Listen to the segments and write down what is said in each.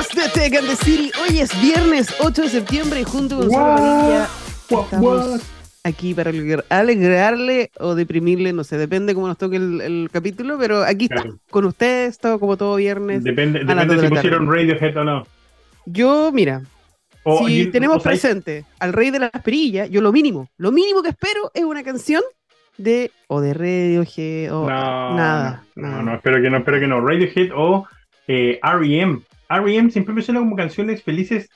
amigos de Tech and the City. Hoy es viernes 8 de septiembre y junto con Gonzalo Padilla estamos aquí para alegrar- alegrarle o deprimirle, no sé, depende cómo nos toque el, el capítulo, pero aquí está, Claro. con ustedes, todo como todo viernes. Depende, depende de si pusieron. Radiohead o no. Yo, mira, O, si y- tenemos o sea, presente al rey de las perillas, yo lo mínimo, lo mínimo que espero es una canción de o de Radiohead o no, nada. No, nada. no, espero que no, espero que no. Radiohead o eh, R.E.M. R.E.M. siempre me suena como canciones felices,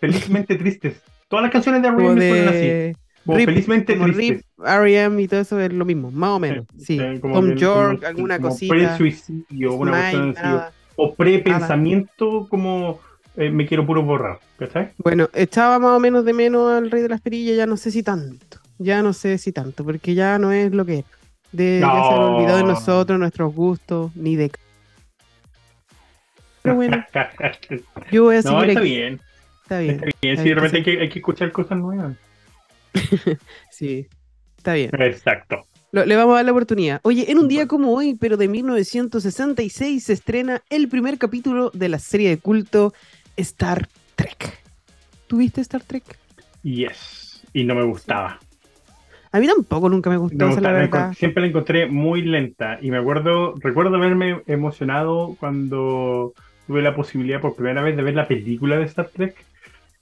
felizmente tristes. Todas las canciones de R.E.M. me suenan así. Como Rip, felizmente como tristes. R.E.M. y todo eso es lo mismo, más o menos. Sí, Sí, como Tom York, alguna como cosita. Pre-suicidio, una cuestión así. O pre-pensamiento, como eh, me quiero puro borrar. ¿Cachai? Bueno, echaba más o menos de menos al Rey de las Perillas, ya no sé si tanto. Ya no sé si tanto, porque ya no es lo que era. De, Ya se No. olvidó de nosotros, nuestros gustos, ni de. Pero bueno, yo voy a seguir no, está aquí. bien. Está bien. Está bien. Está Sí, de repente hay que, hay que escuchar cosas nuevas. Sí, está bien. Exacto. Lo- le vamos a dar la oportunidad. Oye, en un día como hoy, pero de 1966, se estrena el primer capítulo de la serie de culto Star Trek. ¿Tuviste Star Trek? Yes. Y no me gustaba. A mí tampoco nunca me gustó, No esa es la verdad. siempre la encontré muy lenta. Y me acuerdo, recuerdo haberme emocionado cuando tuve la posibilidad por primera vez de ver la película de Star Trek.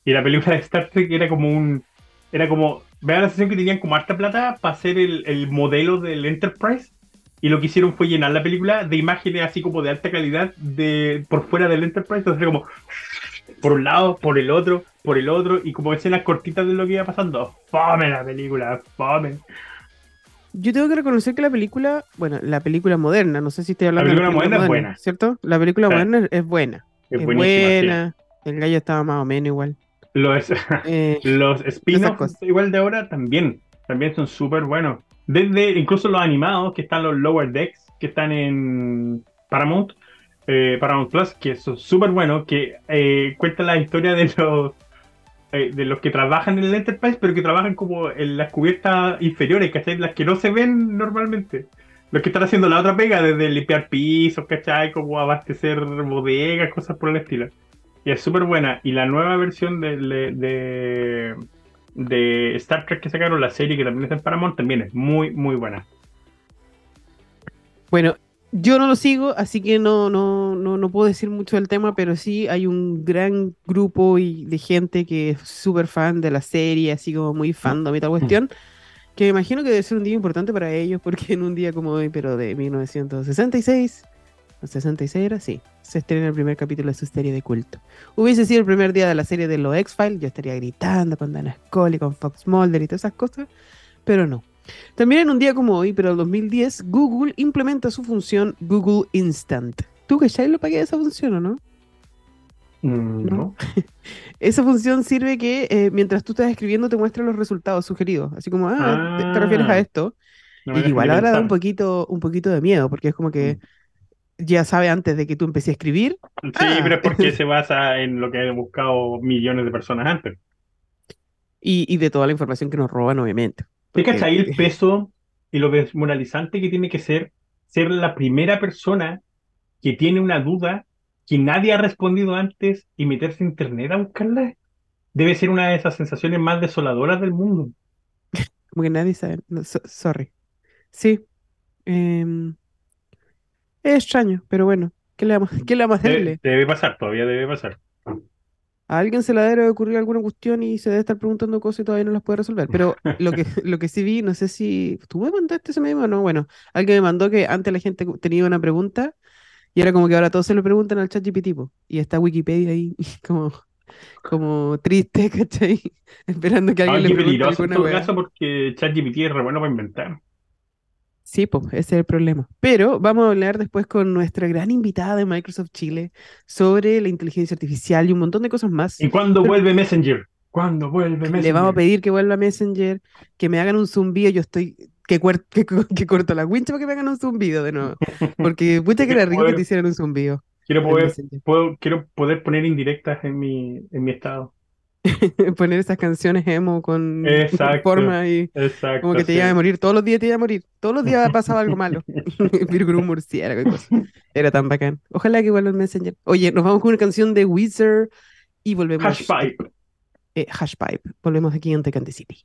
Y la película de Star Trek era como un. Era como. Me la sensación que tenían como harta plata para hacer el, el modelo del Enterprise. Y lo que hicieron fue llenar la película de imágenes así como de alta calidad de por fuera del Enterprise. Entonces era como por un lado, por el otro, por el otro, y como escenas cortitas de lo que iba pasando. Fome la película, fome. Yo tengo que reconocer que la película, bueno, la película moderna, no sé si estoy hablando de película moderna es buena. ¿cierto? La película moderna es, buena. Es Es, sí. buena. El gallo estaba más o menos igual. Los, Eh, los spin-offs igual de ahora también, también son súper buenos. Desde incluso los animados, que están los Lower Decks, que están en Paramount, eh, Paramount Plus, que son súper buenos, que eh, cuentan la historia de los eh, de los que trabajan en el Enterprise, pero que trabajan como en las cubiertas inferiores, ¿cachai? Las que no se ven normalmente. Los que están haciendo la otra pega, desde limpiar pisos, ¿cachai? Como abastecer bodegas, cosas por el estilo. Y es súper buena. Y la nueva versión de, de, de, de Star Trek que sacaron, la serie que también está en Paramount, también es muy, muy buena. bueno, yo no lo sigo, así que no, no, no, no puedo decir mucho del tema, pero sí hay un gran grupo y de gente que es súper fan de la serie, así como muy fandom y tal cuestión, que me imagino que debe ser un día importante para ellos, porque en un día como hoy, pero de 1966, o 66 era, sí, se estrena el primer capítulo de su serie de culto. Hubiese sido el primer día de la serie de los X-Files, yo estaría gritando con Dana Scully, con Fox Mulder y todas esas cosas, pero no. También en un día como hoy, pero el 2010, Google implementa su función Google Instant. ¿Tú que ya lo pagué esa función o no? Mm, ¿no? Esa función sirve que eh, mientras tú estás escribiendo te muestra los resultados sugeridos. Así como, ah, te, te refieres a Ah. esto. No y igual ahora da un poquito, un poquito de miedo, porque es como que ya sabe antes de que tú empecé a escribir. Sí, Ah. pero es porque se basa en lo que han buscado millones de personas antes. Y, y de toda la información que nos roban, obviamente. ¿Te cachai el peso y lo desmoralizante que tiene que ser ser la primera persona que tiene una duda que nadie ha respondido antes y meterse a internet a buscarla? Debe ser una de esas sensaciones más desoladoras del mundo. Como que nadie sabe. no, so- sorry. Sí. em, es extraño, pero bueno. ¿Qué le vamos, ¿qué le vamos a hacerle? Debe, debe pasar, todavía debe pasar. A alguien se le debe ocurrir alguna cuestión y se debe estar preguntando cosas y todavía no las puede resolver. Pero lo que, lo que sí vi, no sé si tú me mandaste ese meme o no. Bueno, alguien me mandó que antes la gente tenía una pregunta y era como que ahora todos se lo preguntan al chat GPT y está Wikipedia ahí como, como triste, ¿cachai? Esperando que alguien le pregunte peligroso en alguna todo caso porque ChatGPT es re bueno para inventar. Sí, pues ese es el problema. Pero vamos a hablar después con nuestra gran invitada de Microsoft Chile sobre la inteligencia artificial y un montón de cosas más. ¿Y cuándo vuelve Messenger? ¿Cuándo vuelve Messenger? Le vamos a pedir que vuelva Messenger, que me hagan un zumbido. Yo estoy que, que, que corto la wincha para que me hagan un zumbido de nuevo. Porque puta que era rico que te hicieran un zumbido. Quiero poder, puedo- quiero poder poner indirectas en mi, en mi estado. Poner esas canciones emo con Exacto, forma y exacto, como que te sí. iba a morir. Todos los días te iba a morir. Todos los días pasaba algo malo. Un murciélago y cosas. Era tan bacán. Ojalá que vuelva el Messenger. Oye, nos vamos con una canción de Wizard y volvemos. Hashpipe. eh, Hashpipe. Volvemos aquí en Tecante City.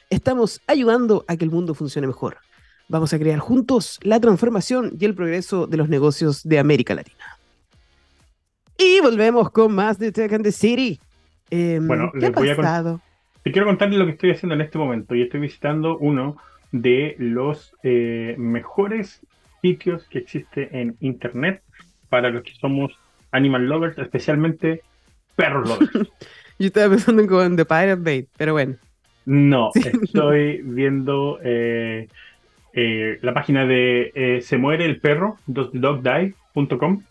estamos ayudando a que el mundo funcione mejor. Vamos a crear juntos la transformación y el progreso de los negocios de América Latina. Y volvemos con más de Tech and the City. Em, Bueno, ¿Qué ha voy a pasado? Te quiero contarles lo que estoy haciendo en este momento y estoy visitando uno de los eh, mejores sitios que existe en internet para los que somos animal lovers, especialmente perros lovers. Yo estaba pensando en The Pirate Bay, pero bueno. No, Sí. estoy viendo eh, eh, la página de eh, Se muere el perro, dosthedogdie.com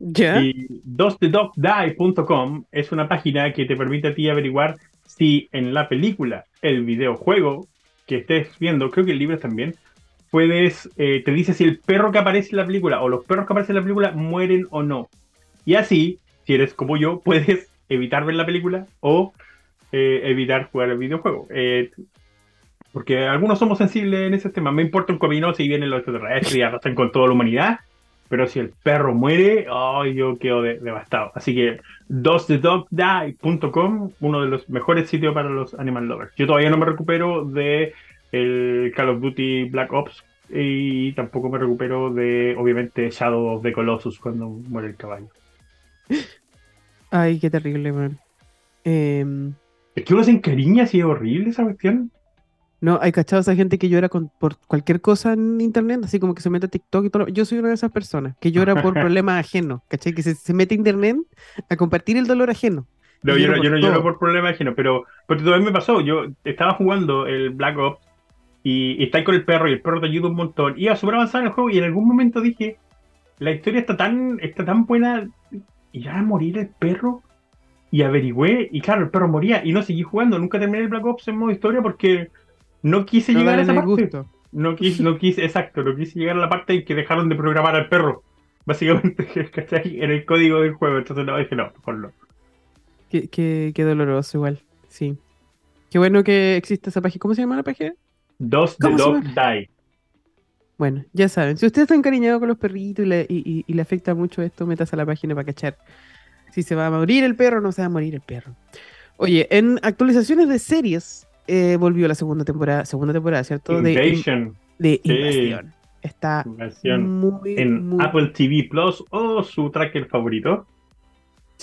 ¿Ya? y dosthedogdie.com es una página que te permite a ti averiguar si en la película, el videojuego que estés viendo, creo que el libro también, puedes, te dice si el perro que aparece en la película o los perros que aparecen en la película mueren o no. Y así, si eres como yo, puedes evitar ver la película o eh, evitar jugar el videojuego. Eh, porque algunos somos sensibles en ese tema. Me importa un comino si vienen los extraterrestres y arrastran con toda la humanidad. Pero si el perro muere, ay, yo quedo de- devastado. Así que dosthedogdie.com, uno de los mejores sitios para los animal lovers. Yo todavía no me recupero de el Call of Duty Black Ops y tampoco me recupero de, obviamente, Shadow of the Colossus cuando muere el caballo. Ay, qué terrible, man. Em, Es que uno se encariña así, es horrible esa cuestión. no, hay cachado esa gente que llora con- por cualquier cosa en internet, así como que se mete a TikTok y todo. lo- Yo soy una de esas personas que llora por problemas ajenos, ¿cachai? Que se, se mete a internet a compartir el dolor ajeno. No, yo no, lloro yo por no lloro todo. por problemas ajenos, pero, pero todavía me pasó. Yo estaba jugando el Black Ops y, y estáis con el perro y el perro te ayuda un montón. Iba súper avanzado en el juego y en algún momento dije, la historia está tan, está tan buena, ¿irá a morir el perro? Y averigüé y claro, el perro moría y no seguí jugando. Nunca terminé el Black Ops en modo historia porque no quise No llegar a esa parte. gusto. No quise, no quise, exacto, no quise llegar a la parte en que dejaron de programar al perro. Básicamente, ¿cachai? En el código del juego. Entonces no, dije no, mejor no. Qué, qué- qué doloroso igual, sí. Qué bueno que existe esa página. ¿Cómo se llama la página? Dos the ¿Cómo se dog die. Bueno, ya saben, si usted está encariñado con los perritos y le, y- y- y le afecta mucho esto, métase a la página para cachar si se va a morir el perro o no se va a morir el perro. Oye, en actualizaciones de series eh, volvió la segunda temporada, segunda temporada, ¿cierto? De, in- Invasion. de Sí. Invasión. Está Invasión. muy, En muy- Apple TV Plus o su tracker favorito.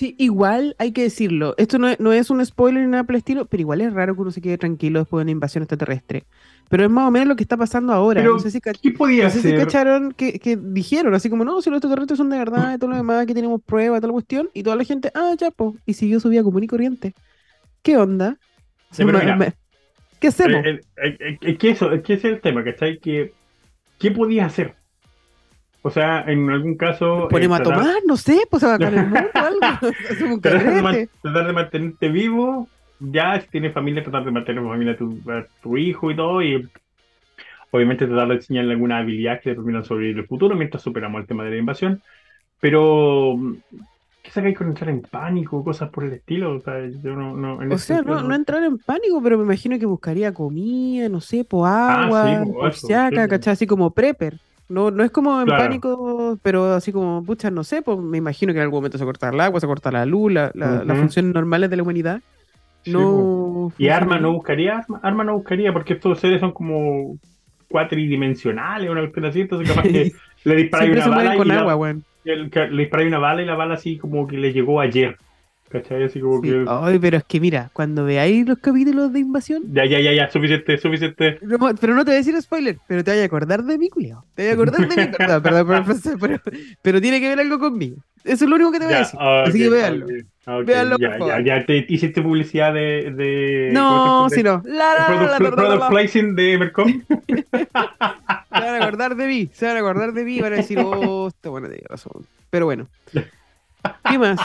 Sí, igual hay que decirlo. Esto no es, no es un spoiler ni nada por el estilo, pero igual es raro que uno se quede tranquilo después de una invasión extraterrestre. Pero es más o menos lo que está pasando ahora. Pero, no sé si, ¿qué podía no sé si cacharon que, que dijeron, así como, no, si los extraterrestres son de verdad y todo lo demás, que tenemos pruebas, toda la cuestión, y toda la gente, ah, ya, po, y siguió su vida común y corriente. ¿Qué onda? Sí, pero mira, ¿Qué hacemos? Eh, eh, eh, Es que eso, es que ese es el tema, ¿cachai? Que, ¿Qué podías hacer? O sea, en algún caso. eh, ¿Ponemos a tratar- tomar? No sé, pues a bacán el mundo o algo. Un tratar de, man- carrete. tratar de mantenerte vivo, ya si tienes familia, tratar de mantener familia a tu, a tu hijo y todo, y obviamente tratar de enseñarle alguna habilidad que le permitan sobrevivir el futuro mientras superamos el tema de la invasión. Pero, ¿qué sacáis con entrar en pánico, cosas por el estilo? O sea, yo no, no, en O ese sea, no, no entrar en pánico, pero me imagino que buscaría comida, no sé, po agua, Ah, sí, po. Así como prepper. No, no es como en Claro. pánico, pero así como, pucha, no sé, pues me imagino que en algún momento se corta el agua, se corta la luz, la- la- las Ujú. funciones normales de la humanidad. Sí, No. Y arma no buscaría, arma, arma no buscaría, porque estos seres son como cuatridimensionales, una cuestión así, entonces capaz que le disparáis una bala y con la- agua, el- que le disparáis una bala y la bala así como que le llegó ayer. ¿Cachai? Así como Sí. que. Ay, pero es que mira, cuando veáis los capítulos de invasión, Ya, ya, ya, ya, suficiente, suficiente. no, pero no te voy a decir spoiler, pero te voy a acordar de mí, culiao. Te voy a acordar de mí, perdón, perdón, perdón, pero, pero tiene que ver algo conmigo. Eso es lo único que te voy a decir. Así que véanlo. véanlo, ya, ya, ya, te hiciste publicidad de. de no, si no. product, placing de Mercom. se van a acordar de mí. Se van a acordar de mí y van a decir, oh, está buena, tiene razón. Pero bueno. ¿Qué más?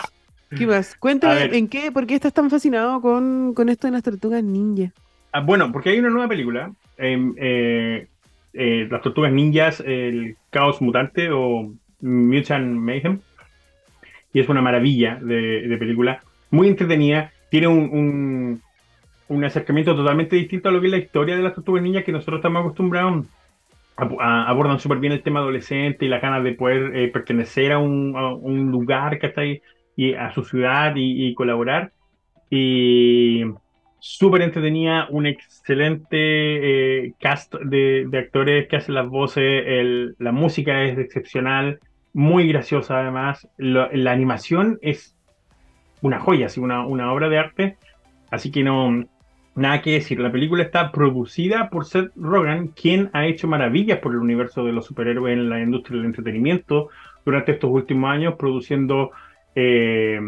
¿Qué más? Cuéntame, ¿en qué, por qué estás tan fascinado con, con esto de las tortugas ninja? Ah, bueno, porque hay una nueva película. Em, eh, eh, las tortugas ninjas, el caos mutante o Mutant Mayhem. Y es una maravilla de, película. Muy entretenida. Tiene un, un, acercamiento totalmente distinto a lo que es la historia de las tortugas ninjas que nosotros estamos acostumbrados. abordan súper bien el tema adolescente y la ganas de poder eh, pertenecer a un, a un lugar que está ahí y a su ciudad y, colaborar. Y súper entretenida, un excelente eh, cast de, actores que hacen las voces, la música es excepcional, muy graciosa además, la animación es una joya, así, una, una obra de arte, así que no, nada que decir. La película está producida por Seth Rogen, quien ha hecho maravillas por el universo de los superhéroes en la industria del entretenimiento durante estos últimos años, produciendo eh,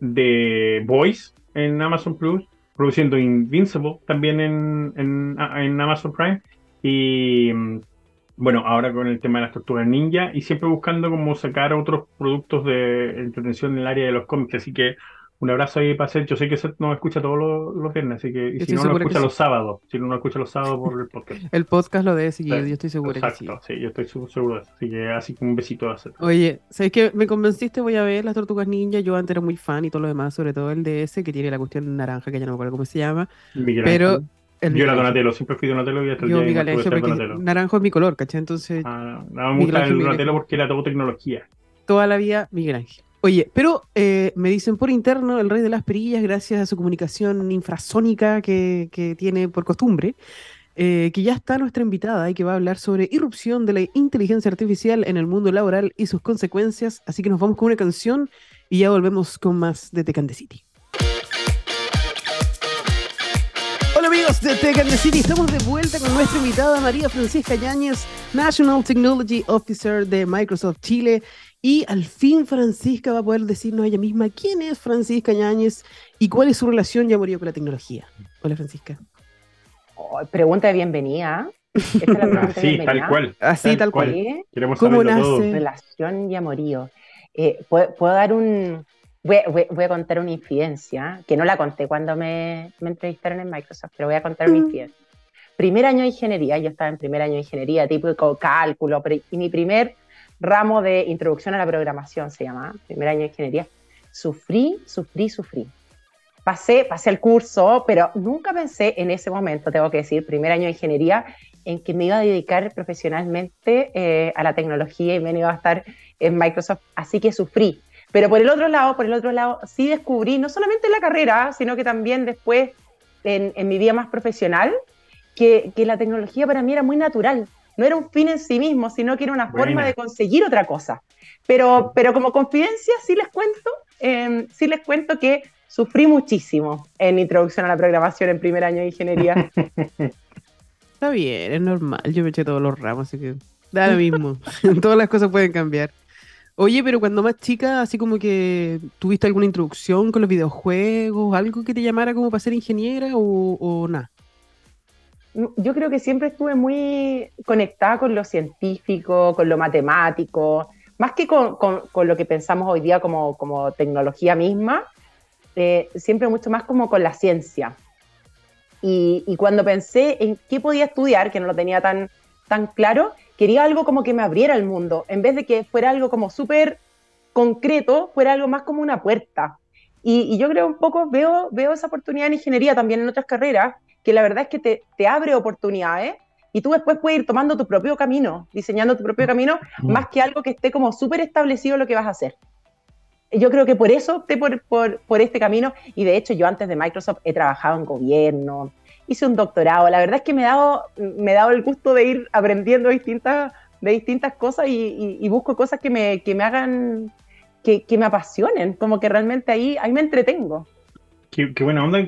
de Voice en Amazon Plus, produciendo Invincible también en, en, Amazon Prime. Y bueno, ahora con el tema de las tortugas ninja y siempre buscando como sacar otros productos de entretención en el área de los cómics. Así que un abrazo ahí para Seth. Yo sé que Seth nos escucha todos los, viernes, así que y si no, lo escucha los sábados. Si no, lo escucha los sábados por el podcast. el podcast lo debe seguir, yo estoy seguro Exacto, sí. yo estoy seguro de eso. Así que así como un besito a Seth. Oye, ¿sabes que Me convenciste, voy a ver las tortugas ninja. Yo antes era muy fan y todo lo demás, sobre todo el DS, que tiene la cuestión naranja, que ya no me acuerdo cómo se llama. pero. yo era Donatello, siempre fui Donatello y hasta el yo, día de Donatello. Naranjo es mi color, ¿cachai? Entonces. Ah, me gusta el Donatello porque era todo tecnología. Toda la vida, Miguel Ángel. Oye, pero eh, me dicen por interno, el rey de las perillas, gracias a su comunicación infrasónica que, tiene por costumbre, eh, que ya está nuestra invitada y que va a hablar sobre irrupción de la inteligencia artificial en el mundo laboral y sus consecuencias. Así que nos vamos con una canción y ya volvemos con más de Tecan City. Amigos de Tecan City, estamos de vuelta con nuestra invitada María Francisca Yáñez, National Technology Officer de Microsoft Chile y al fin Francisca va a poder decirnos ella misma quién es Francisca Ñáñez y cuál es su relación y amorío con la tecnología. Hola Francisca. Oh, pregunta de bienvenida. sí, tal cual. Así, tal, cual. Queremos ¿Cómo nace? Relación y amorío. Eh, ¿puedo, dar un... Voy, a contar una infidencia, que no la conté cuando me, me entrevistaron en Microsoft, pero voy a contar una mm. infidencia. Primer año de ingeniería, yo estaba en primer año de ingeniería, típico cálculo, y mi primer ramo de introducción a la programación, se llama, primer año de ingeniería. Sufrí, sufrí, sufrí. Pasé, pasé el curso, pero nunca pensé en ese momento, tengo que decir, primer año de ingeniería, en que me iba a dedicar profesionalmente eh, a la tecnología y me iba a estar en Microsoft, así que sufrí. Pero por el otro lado, por el otro lado, sí descubrí, no solamente en la carrera, sino que también después en, en mi vida más profesional, que, que, la tecnología para mí era muy natural no era un fin en sí mismo, sino que era una forma de conseguir otra cosa. Pero, pero como confidencia, sí les cuento, eh, sí les cuento que sufrí muchísimo en introducción a la programación en primer año de ingeniería. Está bien, es normal. Yo me eché todos los ramos, así que da lo mismo. Todas las cosas pueden cambiar. Oye, pero cuando más chica, así como que tuviste alguna introducción con los videojuegos, algo que te llamara como para ser ingeniera o, o nada yo creo que siempre estuve muy conectada con lo científico, con lo matemático, más que con, con, lo que pensamos hoy día como, como tecnología misma, eh, siempre mucho más como con la ciencia. Y, y, cuando pensé en qué podía estudiar, que no lo tenía tan, tan claro, quería algo como que me abriera el mundo, en vez de que fuera algo como súper concreto, fuera algo más como una puerta. Y, y, yo creo un poco, veo, veo esa oportunidad en ingeniería, también en otras carreras, que la verdad es que te, te abre oportunidades y tú después puedes ir tomando tu propio camino, diseñando tu propio camino, más que algo que esté como súper establecido lo que vas a hacer. Yo creo que por eso opté por, por, por, este camino y de hecho yo antes de Microsoft he trabajado en gobierno, hice un doctorado, la verdad es que me he dado, me he dado el gusto de ir aprendiendo distintas, de distintas cosas y, busco cosas que me, que me hagan, que, que, me apasionen, como que realmente ahí, ahí me entretengo. Qué, qué buena onda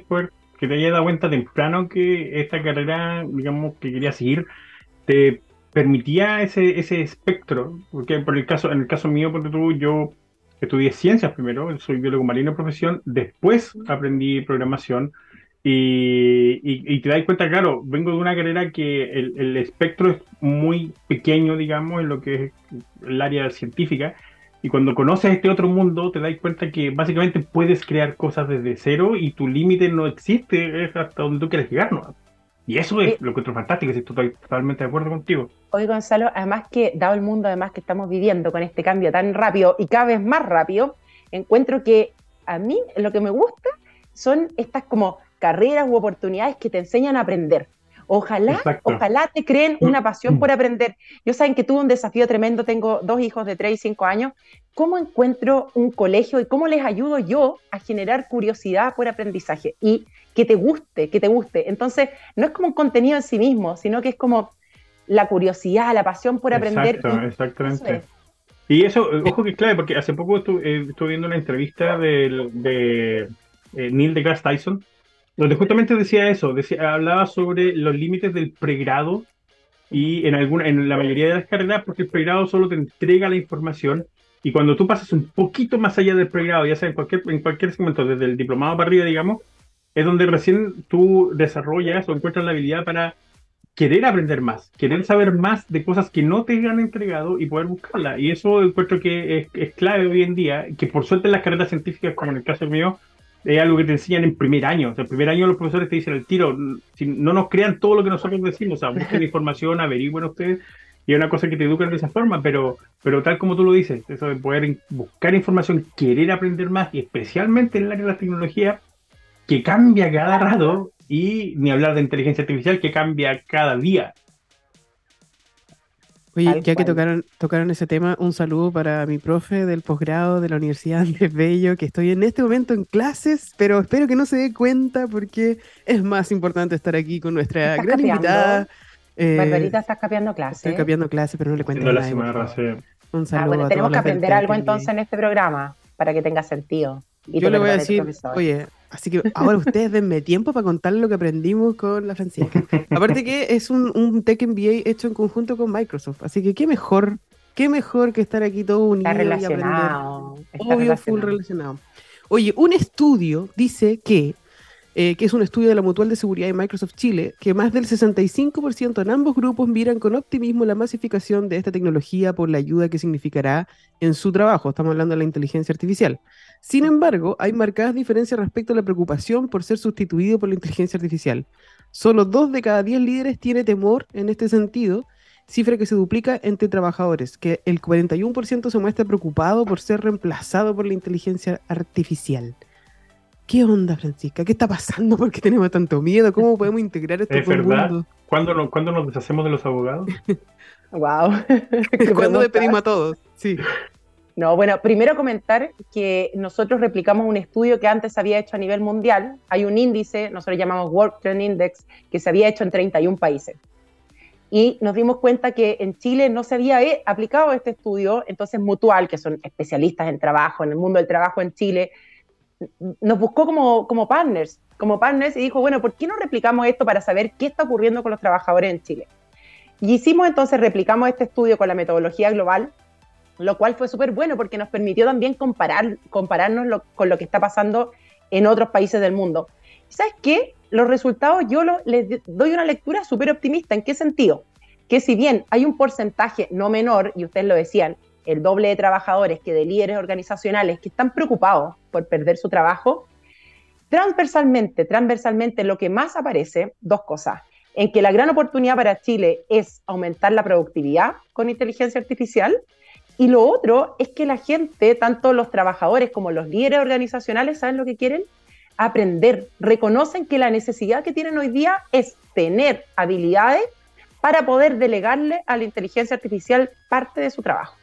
que te hayas dado cuenta temprano que esta carrera, digamos, que quería seguir, te permitía ese, ese espectro, porque por el caso, en el caso mío, porque tú, yo estudié ciencias primero, soy biólogo marino de profesión, después aprendí programación y, y, te das cuenta, claro, vengo de una carrera que el, el, espectro es muy pequeño, digamos, en lo que es el área científica. Y cuando conoces este otro mundo, te das cuenta que básicamente puedes crear cosas desde cero y tu límite no existe, es hasta donde tú quieres llegar, ¿no? Y eso es lo que es fantástico, estoy totalmente de acuerdo contigo. Hoy, Gonzalo, además que, dado el mundo además que estamos viviendo con este cambio tan rápido y cada vez más rápido, encuentro que a mí lo que me gusta son estas como carreras u oportunidades que te enseñan a aprender. Ojalá, ojalá te creen una pasión por aprender. Yo saben que tuve un desafío tremendo, tengo dos hijos de 3 y 5 años. ¿Cómo encuentro un colegio y cómo les ayudo yo a generar curiosidad por aprendizaje? Y que te guste, que te guste. Entonces, no es como un contenido en sí mismo, sino que es como la curiosidad, la pasión por aprender. Exacto, exactamente. Y eso, ojo que es clave, porque hace poco estuve, eh, viendo una entrevista de, de eh, Neil deGrasse Tyson, donde justamente decía eso, decía, hablaba sobre los límites del pregrado y en, alguna, en la mayoría de las carreras, porque el pregrado solo te entrega la información y cuando tú pasas un poquito más allá del pregrado, ya sea en cualquier, en cualquier segmento, desde el diplomado para arriba, digamos, es donde recién tú desarrollas o encuentras la habilidad para querer aprender más, querer saber más de cosas que no te han entregado y poder buscarla. Y eso encuentro que es, es clave hoy en día, que por suerte en las carreras científicas, como en el caso mío, es algo que te enseñan en primer año. O sea, el primer año los profesores te dicen el tiro, si no nos crean todo lo que nosotros decimos, o sea, busquen información, averigüen ustedes, y es una cosa que te educan de esa forma, pero, pero tal como tú lo dices, eso de poder buscar información, querer aprender más, y especialmente en el área de la tecnología, que cambia cada rato, y ni hablar de inteligencia artificial, que cambia cada día. Oye, ya que tocaron, tocaron ese tema, un saludo para mi profe del posgrado de la Universidad Andrés Bello, que estoy en este momento en clases, pero espero que no se dé cuenta porque es más importante estar aquí con nuestra gran invitada. Eh, Barbarita, estás capeando clases. Estoy capeando clases, pero no le cuento nada. Un saludo. Ah, bueno, tenemos que aprender algo entonces en este programa para que tenga sentido. Yo le voy a decir, oye, Así que ahora ustedes denme tiempo para contarles lo que aprendimos con la Francisca. Aparte que es un, un Tech MBA hecho en conjunto con Microsoft. Así que qué mejor, qué mejor que estar aquí todos unidos y aprender. Obvio, full relacionado. Oye, un estudio dice que, eh, que es un estudio de la Mutual de Seguridad de Microsoft Chile, que más del 65% en ambos grupos miran con optimismo la masificación de esta tecnología por la ayuda que significará en su trabajo. Estamos hablando de la inteligencia artificial. Sin embargo, hay marcadas diferencias respecto a la preocupación por ser sustituido por la inteligencia artificial. Solo dos de cada diez líderes tiene temor en este sentido, cifra que se duplica entre trabajadores, que el 41% se muestra preocupado por ser reemplazado por la inteligencia artificial. ¿Qué onda, Francisca? ¿Qué está pasando? ¿Por qué tenemos tanto miedo? ¿Cómo podemos integrar esto ¿Es verdad? ¿Cuándo, nos deshacemos de los abogados? wow. ¿Cuándo despedimos a todos? Sí. No, bueno, primero comentar que nosotros replicamos un estudio que antes se había hecho a nivel mundial. Hay un índice, nosotros llamamos Work Trend Index, que se había hecho en 31 países. Y nos dimos cuenta que en Chile no se había eh, aplicado este estudio, entonces Mutual, que son especialistas en trabajo, en el mundo del trabajo en Chile, nos buscó como, como partners, como partners y dijo, bueno, ¿por qué no replicamos esto para saber qué está ocurriendo con los trabajadores en Chile? Y hicimos entonces, replicamos este estudio con la metodología global, lo cual fue súper bueno porque nos permitió también comparar, compararnos con lo que está pasando en otros países del mundo. ¿Sabes qué? Los resultados yo les doy una lectura súper optimista. ¿En qué sentido? Que si bien hay un porcentaje no menor, y ustedes lo decían, el doble de trabajadores que de líderes organizacionales que están preocupados por perder su trabajo, transversalmente, transversalmente lo que más aparece, dos cosas, en que la gran oportunidad para Chile es aumentar la productividad con inteligencia artificial y lo otro es que la gente, tanto los trabajadores como los líderes organizacionales, ¿saben lo que quieren? Aprender. Reconocen que la necesidad que tienen hoy día es tener habilidades para poder delegarle a la inteligencia artificial parte de su trabajo.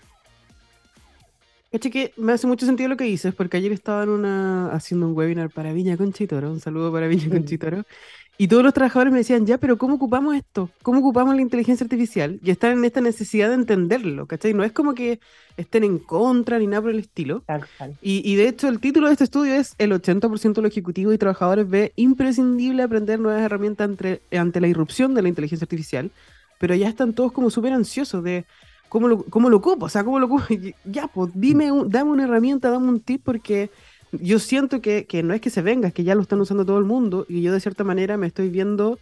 Caché que me hace mucho sentido lo que dices, porque ayer estaba en una, haciendo un webinar para Viña Conchitoro, un saludo para Viña Conchitoro, y todos los trabajadores me decían, ya, pero ¿cómo ocupamos esto? ¿Cómo ocupamos la inteligencia artificial? Y están en esta necesidad de entenderlo, ¿cachai? No es como que estén en contra ni nada por el estilo. Y, y, de hecho el título de este estudio es El 80% de los ejecutivos y trabajadores ve imprescindible aprender nuevas herramientas ante, ante la irrupción de la inteligencia artificial, pero ya están todos como súper ansiosos de ¿cómo lo, cómo lo ocupo? O sea, ¿cómo lo ocupo? Ya, pues dime, dame una herramienta, dame un tip, porque yo siento que, que, no es que se venga, es que ya lo están usando todo el mundo y yo de cierta manera me estoy viendo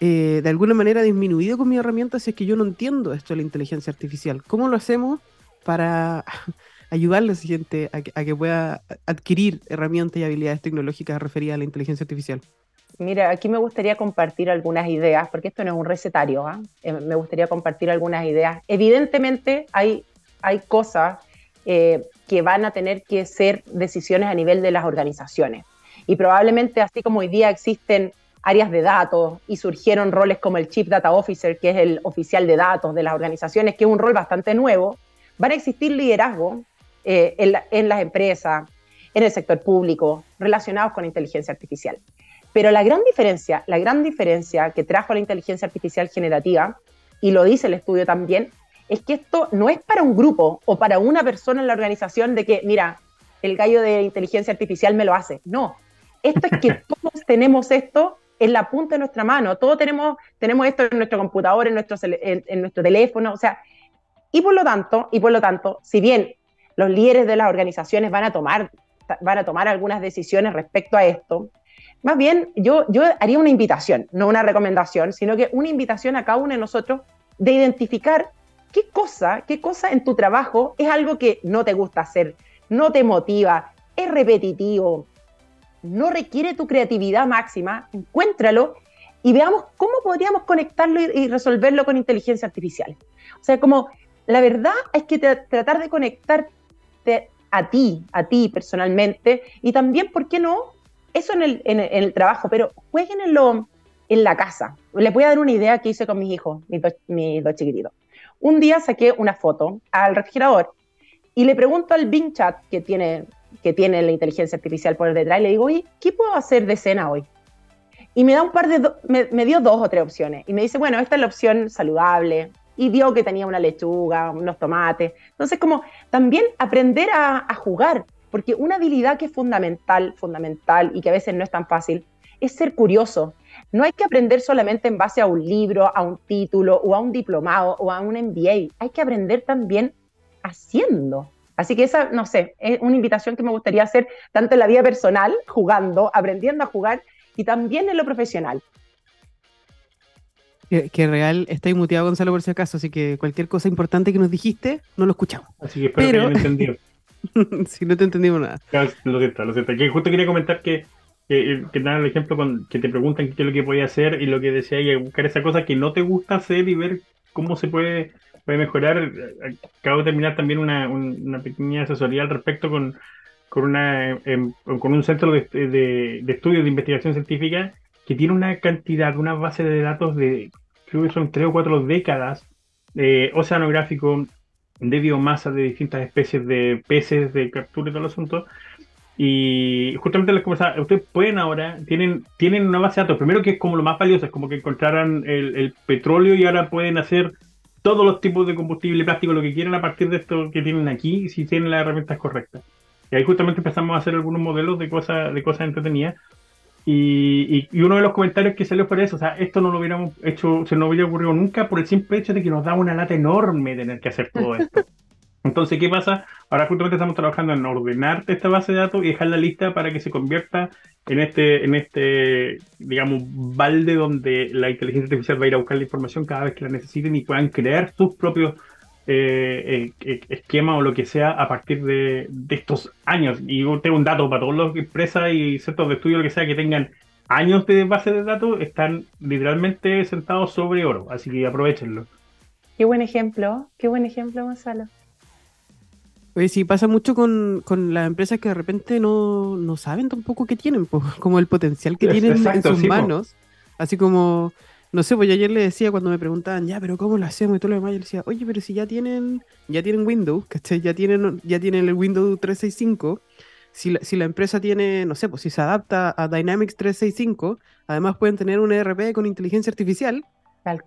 eh, de alguna manera disminuido con mi herramienta si es que yo no entiendo esto de la inteligencia artificial. ¿Cómo lo hacemos para ayudarle a, a, que pueda adquirir herramientas y habilidades tecnológicas referidas a la inteligencia artificial? Mira, aquí me gustaría compartir algunas ideas, porque esto no es un recetario, ¿ah? eh, me gustaría compartir algunas ideas. Evidentemente hay, hay cosas eh, que van a tener que ser decisiones a nivel de las organizaciones. Y probablemente así como hoy día existen áreas de datos y surgieron roles como el Chief Data Officer, que es el oficial de datos de las organizaciones, que es un rol bastante nuevo, van a existir liderazgos eh, en, en las empresas, en el sector público, relacionados con inteligencia artificial. Pero la gran diferencia, la gran diferencia que trajo la inteligencia artificial generativa, y lo dice el estudio también, es que esto no es para un grupo o para una persona en la organización de que, mira, el gallo de inteligencia artificial me lo hace. No, esto es que todos tenemos esto en la punta de nuestra mano, todos tenemos, tenemos esto en nuestro computador, en nuestro, en nuestro teléfono, o sea, y por lo tanto, y por lo tanto, si bien los líderes de las organizaciones van a tomar, van a tomar algunas decisiones respecto a esto, más bien, yo, yo haría una invitación, no una recomendación, sino que una invitación a cada uno de nosotros de identificar qué cosa, qué cosa en tu trabajo es algo que no te gusta hacer, no te motiva, es repetitivo, no requiere tu creatividad máxima, encuéntralo y veamos cómo podríamos conectarlo y, resolverlo con inteligencia artificial. O sea, como la verdad es que tratar de conectarte a ti, a ti personalmente, y también, ¿por qué no? Eso en el, en, el trabajo, pero jueguenlo en la casa. Les voy a dar una idea que hice con mis hijos, mis dos, mis chiquititos. Un día saqué una foto al refrigerador y le pregunto al Bing Chat que tiene, que tiene la inteligencia artificial por detrás y le digo, oye, ¿qué puedo hacer de cena hoy? Y me da un par de, me, dio dos o tres opciones. Y me dice, bueno, esta es la opción saludable. Y vio que tenía una lechuga, unos tomates. Entonces, como también aprender a jugar porque una habilidad que es fundamental, fundamental y que a veces no es tan fácil, es ser curioso. No hay que aprender solamente en base a un libro, a un título o a un diplomado o a un MBA. Hay que aprender también haciendo. Así que esa, no sé, es una invitación que me gustaría hacer tanto en la vida personal, jugando, aprendiendo a jugar, y también en lo profesional. Que, real está inmuteado Gonzalo por si acaso, así que cualquier cosa importante que nos dijiste, no lo escuchamos. Así que espero Pero... que entendido. si no te entendimos nada. Lo siento, lo siento. Justo quería comentar que, que, que el ejemplo que te preguntan qué es lo que podía hacer y lo que decía y buscar esa cosa que no te gusta hacer y ver cómo se puede, puede mejorar. Acabo de terminar también una, una pequeña asesoría al respecto con, con, una, em, con un centro de, de, de de investigación científica que tiene una cantidad, una base de datos de, creo que son tres o cuatro décadas, eh, oceanográfico, de biomasa de distintas especies de peces, de captura y todo el asunto. Y justamente les conversaba, ustedes pueden ahora, tienen, tienen una base de datos, primero que es como lo más valioso, es como que encontraran el, petróleo y ahora pueden hacer todos los tipos de combustible, plástico, lo que quieran a partir de esto que tienen aquí, si tienen las herramientas correctas. Y ahí justamente empezamos a hacer algunos modelos de cosas, de cosas entretenidas y, uno de los comentarios que salió fue eso, o sea, esto no lo hubiéramos hecho, se nos hubiera ocurrido nunca por el simple hecho de que nos da una lata enorme tener que hacer todo esto. Entonces, ¿qué pasa? Ahora justamente estamos trabajando en ordenar esta base de datos y dejarla lista para que se convierta en este, en este, digamos, balde donde la inteligencia artificial va a ir a buscar la información cada vez que la necesiten y puedan crear sus propios eh, eh, esquema o lo que sea a partir de, estos años. Y tengo un dato para todas las empresas y centros de estudio, lo que sea, que tengan años de base de datos, están literalmente sentados sobre oro. Así que aprovechenlo. Qué buen ejemplo, qué buen ejemplo, Gonzalo. Oye, sí, pasa mucho con, las empresas que de repente no, no saben tampoco qué tienen, como el potencial que tienen en sus manos. Así como, no sé, pues yo ayer le decía cuando me preguntaban, ya, pero ¿cómo lo hacemos? Y todo lo demás, yo le decía, oye, pero si ya tienen, ya tienen Windows, ¿cachai? Ya tienen, ya tienen el Windows 365. Si la, si la empresa tiene, no sé, pues si se adapta a Dynamics 365, además pueden tener un ERP con inteligencia artificial,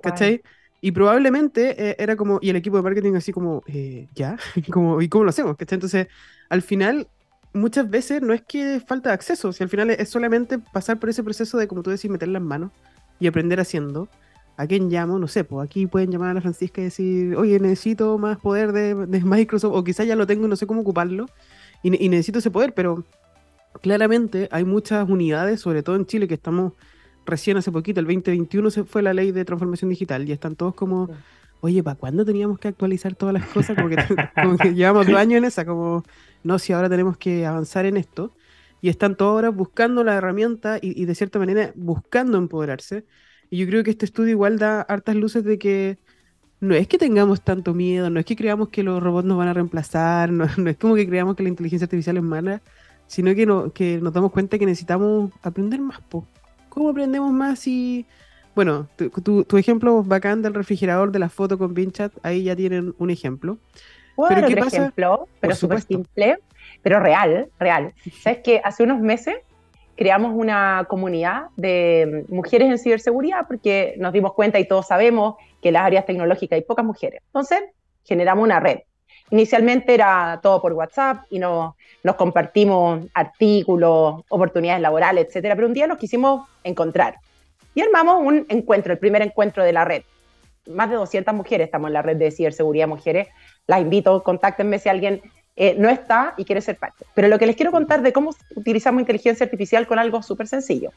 ¿cachai? Y probablemente eh, era como, y el equipo de marketing así como, eh, ya, como, ¿y cómo lo hacemos? ¿cachai? Entonces, al final, muchas veces no es que falta de acceso, si al final es solamente pasar por ese proceso de, como tú decís, meter las manos y aprender haciendo. ¿A quién llamo? No sé, pues aquí pueden llamar a la Francisca y decir, oye, necesito más poder de, Microsoft, o quizás ya lo tengo y no sé cómo ocuparlo, y, necesito ese poder, pero claramente hay muchas unidades, sobre todo en Chile, que estamos recién hace poquito, el 2021 se fue la ley de transformación digital, y están todos como, oye, ¿para cuándo teníamos que actualizar todas las cosas? Como que, llevamos dos años en esa, como, no, si ahora tenemos que avanzar en esto, y están todos ahora buscando la herramienta y, y de cierta manera buscando empoderarse. Y yo creo que este estudio igual da hartas luces de que no es que tengamos tanto miedo, no es que creamos que los robots nos van a reemplazar, no, es como que creamos que la inteligencia artificial es mala, sino que, no, que nos damos cuenta que necesitamos aprender más. Po. ¿Cómo aprendemos más y Bueno, tu, tu, ejemplo bacán del refrigerador de la foto con Vinchat, ahí ya tienen un ejemplo. pero ¿qué pasa? ejemplo, pero súper simple, pero real, real. ¿Sabes que Hace unos meses creamos una comunidad de mujeres en ciberseguridad porque nos dimos cuenta y todos sabemos que en las áreas tecnológicas hay pocas mujeres. Entonces, generamos una red. Inicialmente era todo por WhatsApp y nos, nos compartimos artículos, oportunidades laborales, etcétera, pero un día nos quisimos encontrar y armamos un encuentro, el primer encuentro de la red. Más de 200 mujeres estamos en la red de ciberseguridad mujeres. Las invito, contáctenme si alguien eh, no está y quiere ser parte. Pero lo que les quiero contar de cómo utilizamos inteligencia artificial con algo súper sencillo.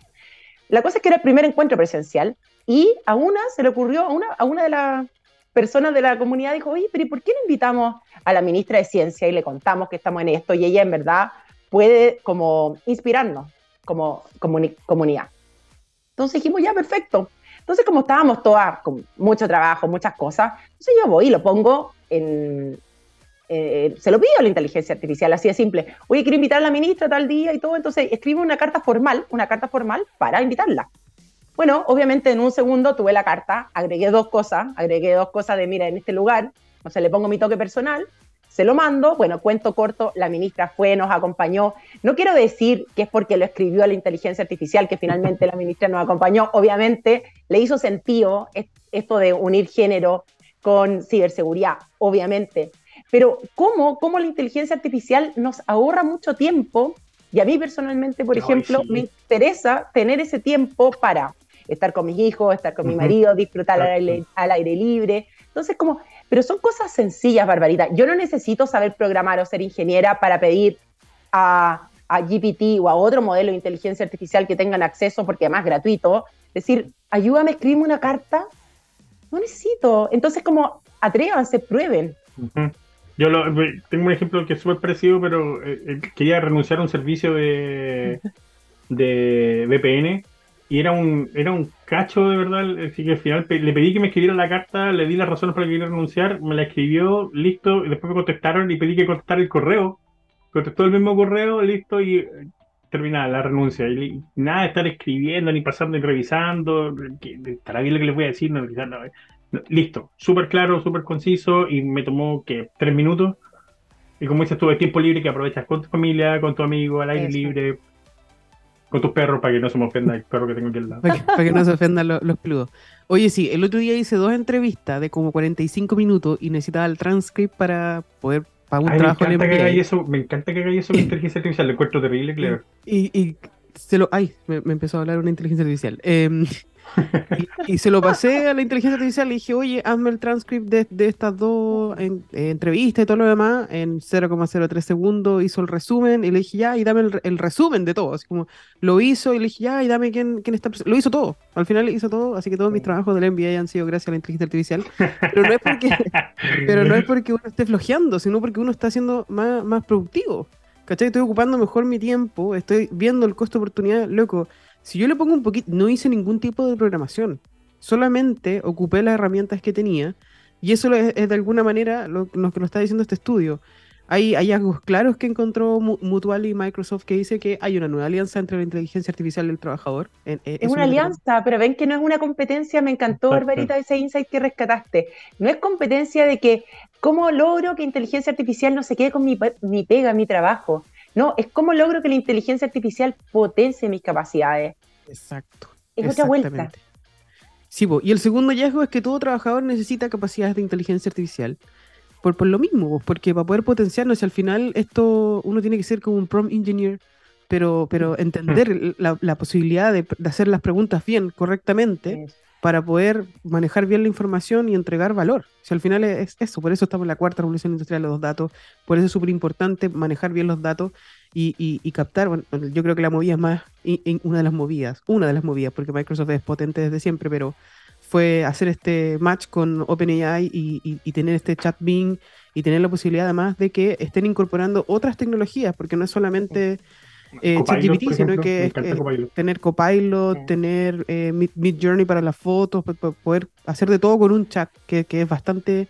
La cosa es que era el primer encuentro presencial y a una se le ocurrió, a una, a una de las personas de la comunidad dijo, oye, pero ¿y por qué no invitamos a la ministra de Ciencia y le contamos que estamos en esto y ella en verdad puede como inspirarnos como comunidad? Entonces dijimos, ya, perfecto. Entonces, como estábamos todas con mucho trabajo, muchas cosas, entonces yo voy y lo pongo en, eh, se lo pido a la inteligencia artificial, así de simple. Oye, quiero invitar a la ministra tal día y todo, entonces escribo una carta formal, una carta formal para invitarla. Bueno, obviamente en un segundo tuve la carta, agregué dos cosas, agregué dos cosas de, mira, en este lugar, o sea, le pongo mi toque personal, se lo mando, bueno, cuento corto, la ministra fue, nos acompañó. No quiero decir que es porque lo escribió a la inteligencia artificial que finalmente la ministra nos acompañó, obviamente le hizo sentido esto de unir género con ciberseguridad, obviamente, pero ¿cómo, cómo la inteligencia artificial nos ahorra mucho tiempo? Y a mí personalmente, por ejemplo, me interesa tener ese tiempo para estar con mis hijos, estar con mi marido, disfrutar al aire, al aire, libre. Entonces, como, pero son cosas sencillas, Barbarita. Yo no necesito saber programar o ser ingeniera para pedir a, a GPT o a otro modelo de inteligencia artificial que tengan acceso, porque además es gratuito, decir, ayúdame, escribirme una carta. No necesito. Entonces, como, atrévanse, prueben. Yo tengo un ejemplo que es súper parecido, pero eh, eh, quería renunciar a un servicio de, de VPN y era un, era un cacho de verdad. Así que al final le pedí que me escribiera la carta, le di las razones para que quería renunciar, me la escribió, listo, y después me contestaron y pedí que contestara el correo. Contestó el mismo correo, listo, y eh, terminada la renuncia. Y, nada de estar escribiendo, ni pasando, ni revisando. Estará bien lo que les voy a decir, no, no, Listo, súper claro, súper conciso y me tomó que tres minutos. Y como dices, tuve tiempo libre que aprovechas con tu familia, con tu amigo, al aire libre, con tus perros para que no se me ofenda el perro que tengo aquí al lado. Para que, no se ofendan los, los peludos. Oye, sí, el otro día hice dos entrevistas de como 45 minutos y necesitaba el transcript para poder para un trabajo me encanta, que eso, me encanta que haga eso con inteligencia artificial, lo encuentro terrible, claro. Y, y se lo. Ay, me, me, empezó a hablar una inteligencia artificial. Eh, y, se lo pasé a la inteligencia artificial. Le dije, oye, hazme el transcript de, de estas dos eh, entrevistas y todo lo demás en 0,03 segundos. Hizo el resumen y le dije, ya, y dame el, resumen de todo. Así como lo hizo y le dije, ya, y dame quién, quién está. Lo hizo todo. Al final hizo todo. Así que todos mis trabajos del MBA han sido gracias a la inteligencia artificial. Pero no es porque, pero no es porque uno esté flojeando, sino porque uno está siendo más, más productivo. ¿Cachai? Estoy ocupando mejor mi tiempo, estoy viendo el costo de oportunidad, loco si yo le pongo un poquito, no hice ningún tipo de programación, solamente ocupé las herramientas que tenía y eso es, de alguna manera lo, que nos está diciendo este estudio. Hay hallazgos claros que encontró Mutual y Microsoft que dice que hay una nueva alianza entre la inteligencia artificial y el trabajador. Es, una alianza, pero ven que no es una competencia. Me encantó, Barbarita, ese insight que rescataste. No es competencia de que, ¿cómo logro que inteligencia artificial no se quede con mi, mi pega, mi trabajo? No, es cómo logro que la inteligencia artificial potencie mis capacidades. Exacto. Es otra vuelta. Sí, y el segundo hallazgo es que todo trabajador necesita capacidades de inteligencia artificial. Por, por lo mismo, porque para poder potenciarnos, al final esto uno tiene que ser como un prompt engineer, pero, pero entender la, posibilidad de, hacer las preguntas bien, correctamente, para poder manejar bien la información y entregar valor. Si al final es eso, por eso estamos en la cuarta revolución industrial de los datos, por eso es súper importante manejar bien los datos y, captar, bueno, yo creo que la movida es más, una de las movidas, una de las movidas, porque Microsoft es potente desde siempre, pero fue hacer este match con OpenAI y, y, tener este chat y tener la posibilidad además de que estén incorporando otras tecnologías, porque no es solamente eh, ChatGPT, sino que es, tener Copilot, tener eh, Mid, Journey para las fotos, poder hacer de todo con un chat que, es bastante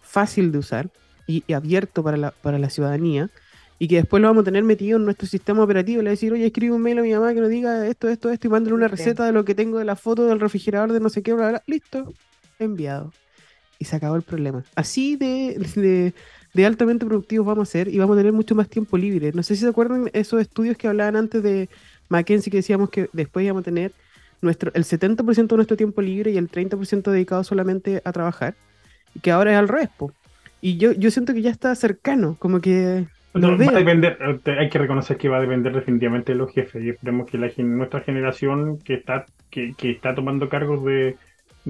fácil de usar y, abierto para la, para la ciudadanía y que después lo vamos a tener metido en nuestro sistema operativo. Le decir, oye, escribe un mail a mi mamá que nos diga esto, esto, esto y mándale una receta de lo que tengo de la foto del refrigerador de no sé qué, listo, enviado. Y se acabó el problema. Así de de altamente productivos vamos a ser y vamos a tener mucho más tiempo libre. No sé si se acuerdan esos estudios que hablaban antes de McKenzie que decíamos que después íbamos a tener nuestro, el 70% de nuestro tiempo libre y el 30% dedicado solamente a trabajar. Y que ahora es al revés. Y yo, yo siento que ya está cercano, como que... No, va a depender, hay que reconocer que va a depender definitivamente de los jefes y esperemos que la, nuestra generación que está, que, que está tomando cargos de,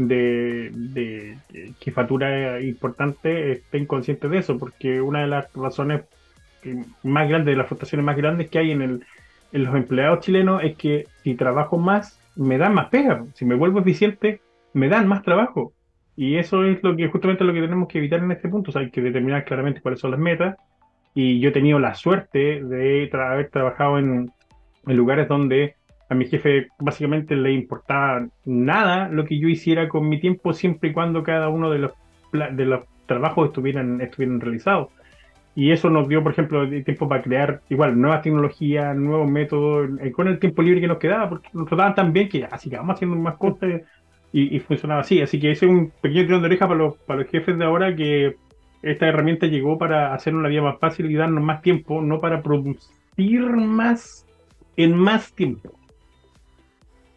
de, de jefatura importante estén conscientes de eso, porque una de las razones más grandes, de las frustraciones más grandes que hay en, el, en los empleados chilenos es que si trabajo más, me dan más pega. Si me vuelvo eficiente, me dan más trabajo. Y eso es lo que justamente lo que tenemos que evitar en este punto. O sea, hay que determinar claramente cuáles son las metas. Y yo he tenido la suerte de haber trabajado en, en lugares donde a mi jefe básicamente le importaba nada lo que yo hiciera con mi tiempo siempre y cuando cada uno de los, de los trabajos estuvieran, estuvieran realizados. Y eso nos dio, por ejemplo, tiempo para crear igual nuevas tecnologías, nuevos métodos, eh, con el tiempo libre que nos quedaba, porque nos trataban tan bien que así que vamos haciendo más cosas y, funcionaba así. Así que ese es un pequeño tirón de oreja para los, para los jefes de ahora que esta herramienta llegó para hacernos la vida más fácil y darnos más tiempo, no para producir más en más tiempo.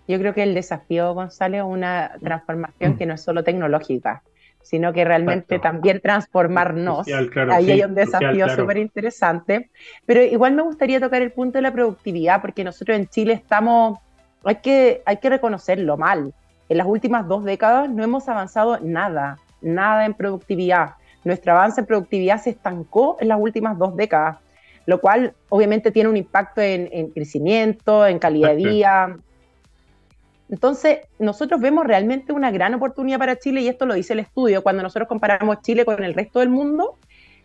Yo creo que el desafío, Gonzalo, es una transformación que no es solo tecnológica, sino que realmente también transformarnos. Ahí hay un desafío súper interesante. Pero igual me gustaría tocar el punto de la productividad, porque nosotros en Chile estamos, hay que, hay que reconocerlo mal. En las últimas dos décadas no hemos avanzado nada, nada en productividad. Nuestro avance en productividad se estancó en las últimas dos décadas, lo cual obviamente tiene un impacto en, crecimiento, en calidad de vida, entonces, nosotros vemos realmente una gran oportunidad para Chile y esto lo dice el estudio. Cuando nosotros comparamos Chile con el resto del mundo,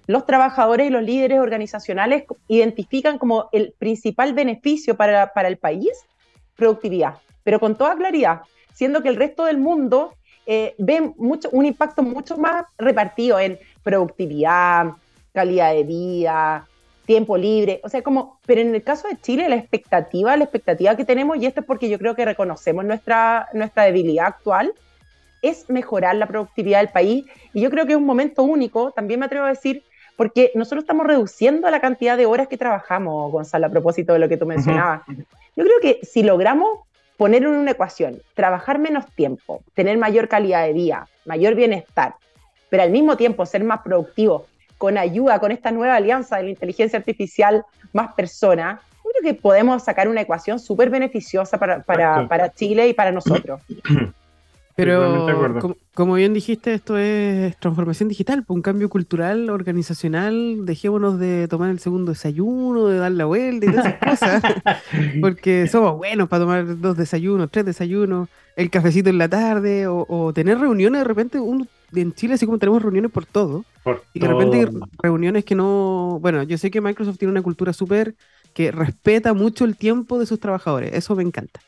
los trabajadores y los líderes organizacionales identifican como el principal beneficio para, el país productividad, pero con toda claridad, siendo que el resto del mundo eh, ve mucho, un impacto mucho más repartido en productividad, calidad de vida, tiempo libre, o sea, como, pero en el caso de Chile, la expectativa, la expectativa que tenemos, y esto es porque yo creo que reconocemos nuestra, nuestra debilidad actual, es mejorar la productividad del país, y yo creo que es un momento único, también me atrevo a decir, porque nosotros estamos reduciendo la cantidad de horas que trabajamos, Gonzalo, a propósito de lo que tú mencionabas. Yo creo que si logramos poner en una ecuación, trabajar menos tiempo, tener mayor calidad de vida, mayor bienestar, pero al mismo tiempo ser más productivo con ayuda, con esta nueva alianza de la inteligencia artificial más persona, creo que podemos sacar una ecuación súper beneficiosa para, para, Chile y para nosotros. Pero, como, bien dijiste, esto es transformación digital, pues, un cambio cultural, organizacional. Dejémonos de tomar el segundo desayuno, de dar la vuelta y todas esas cosas, porque somos buenos para tomar dos desayunos, tres desayunos, el cafecito en la tarde o, o tener reuniones de repente. Uno en Chile, así como tenemos reuniones por todo, y de repente hay reuniones que no. Bueno, yo sé que Microsoft tiene una cultura súper que respeta mucho el tiempo de sus trabajadores, eso me encanta.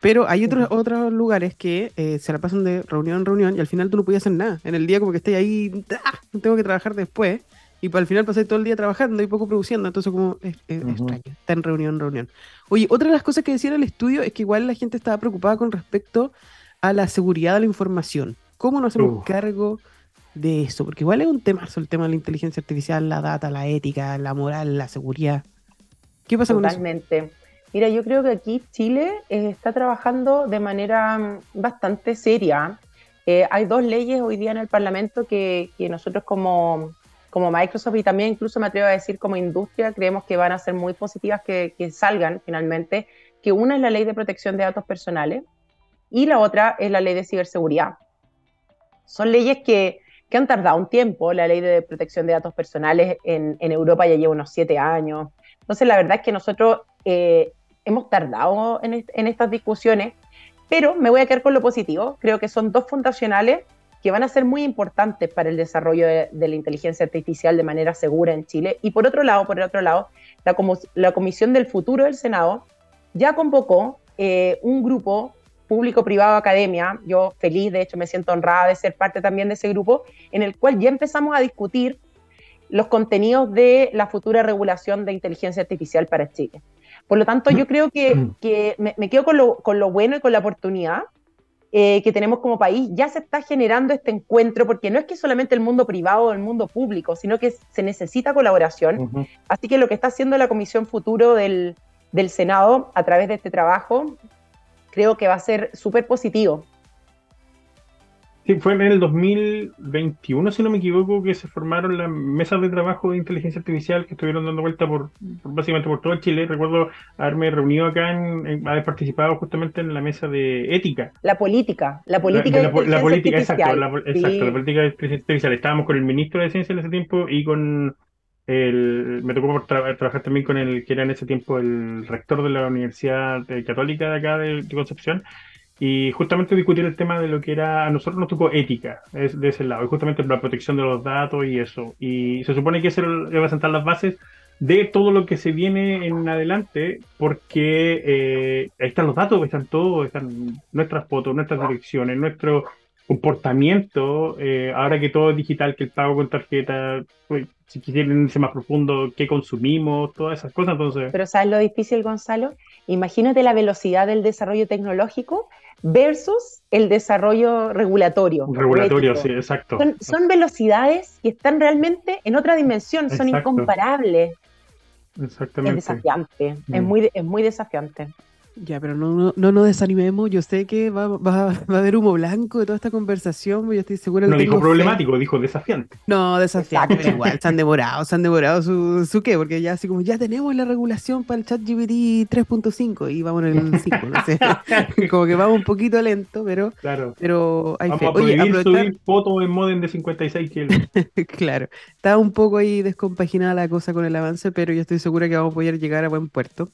Pero hay otros, otros lugares que eh, se la pasan de reunión en reunión y al final tú no puedes hacer nada. En el día como que estés ahí, ¡ah! tengo que trabajar después. Y al final pasé todo el día trabajando y poco produciendo. Entonces como es, extraño. Está en reunión en reunión. Oye, otra de las cosas que decía en el estudio es que igual la gente estaba preocupada con respecto a la seguridad de la información. ¿Cómo nos hacemos cargo de eso? Porque igual es un tema, el tema de la inteligencia artificial, la data, la ética, la moral, la seguridad. ¿Qué pasa con eso? Totalmente. Mira, yo creo que aquí Chile eh, está trabajando de manera mm, bastante seria. Eh, hay dos leyes hoy día en el Parlamento que, nosotros como, como Microsoft y también incluso me atrevo a decir como industria creemos que van a ser muy positivas que, que salgan finalmente, que una es la ley de protección de datos personales, y la otra es la ley de ciberseguridad. Son leyes que, que han tardado un tiempo, la ley de protección de datos personales en, en Europa ya lleva unos siete años. Entonces, la verdad es que nosotros eh, hemos tardado en, en estas discusiones, pero me voy a quedar con lo positivo. Creo que son dos fundacionales que van a ser muy importantes para el desarrollo de, la inteligencia artificial de manera segura en Chile. Y por otro lado, por el otro lado, la, la Comisión del Futuro del Senado ya convocó eh, un grupo público-privado academia, yo feliz, de hecho me siento honrada de ser parte también de ese grupo, en el cual ya empezamos a discutir los contenidos de la futura regulación de inteligencia artificial para Chile. Por lo tanto, yo creo que, mm. que me, me, quedo con lo, con lo bueno y con la oportunidad eh, que tenemos como país, ya se está generando este encuentro, porque no es que solamente el mundo privado o el mundo público, sino que se necesita colaboración. Así que lo que está haciendo la Comisión Futuro del, del Senado a través de este trabajo, creo que va a ser súper positivo. Sí, fue en el 2021, si no me equivoco, que se formaron las mesas de trabajo de inteligencia artificial que estuvieron dando vuelta por, básicamente por todo Chile. Recuerdo haberme reunido acá, en, haber participado justamente en la mesa de ética. La política, la política la, la, política, exacto, la, exacto, la política de inteligencia artificial. Estábamos con el ministro de Ciencia en ese tiempo y con el, me tocó trabajar también con el que era en ese tiempo el rector de la Universidad Católica de acá de Concepción y justamente discutir el tema de lo que era, a nosotros nos tocó ética es de ese lado, y justamente la protección de los datos y eso. Y se supone que se va a sentar las bases de todo lo que se viene en adelante, porque eh, ahí están los datos, están todos, están nuestras fotos, nuestras direcciones, nuestro comportamiento, eh, ahora que todo es digital, que el pago con tarjeta, pues, si quieren irse más profundo, qué consumimos, todas esas cosas, entonces... Pero ¿sabes lo difícil, Gonzalo? Imagínate la velocidad del desarrollo tecnológico versus el desarrollo regulatorio. Regulatorio, sí, exacto. Son, velocidades que están realmente en otra dimensión, son incomparables. Exactamente. Es desafiante, es, mm. muy, es muy desafiante. Ya, pero no, no, nos desanimemos. Yo sé que va, va, va, a haber humo blanco de toda esta conversación. Yo estoy segura No dijo problemático, dijo desafiante. No, desafiante, pero igual, se han demorado, se han demorado su, su qué, porque ya así como ya tenemos la regulación para el chat GPT 3.5 y vamos en el 5, no sé. como que vamos un poquito lento, pero, claro. pero hay vamos fe. A Oye, subir fotos en modem de 56 kilos. claro, está un poco ahí descompaginada la cosa con el avance, pero yo estoy segura que vamos a poder llegar a buen puerto.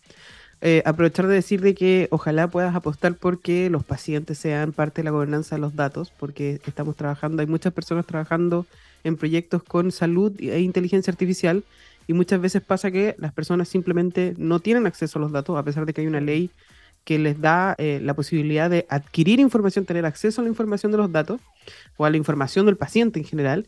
Eh, aprovechar de decir de que ojalá puedas apostar porque los pacientes sean parte de la gobernanza de los datos, porque estamos trabajando, hay muchas personas trabajando en proyectos con salud e inteligencia artificial y muchas veces pasa que las personas simplemente no tienen acceso a los datos, a pesar de que hay una ley que les da eh, la posibilidad de adquirir información, tener acceso a la información de los datos o a la información del paciente en general,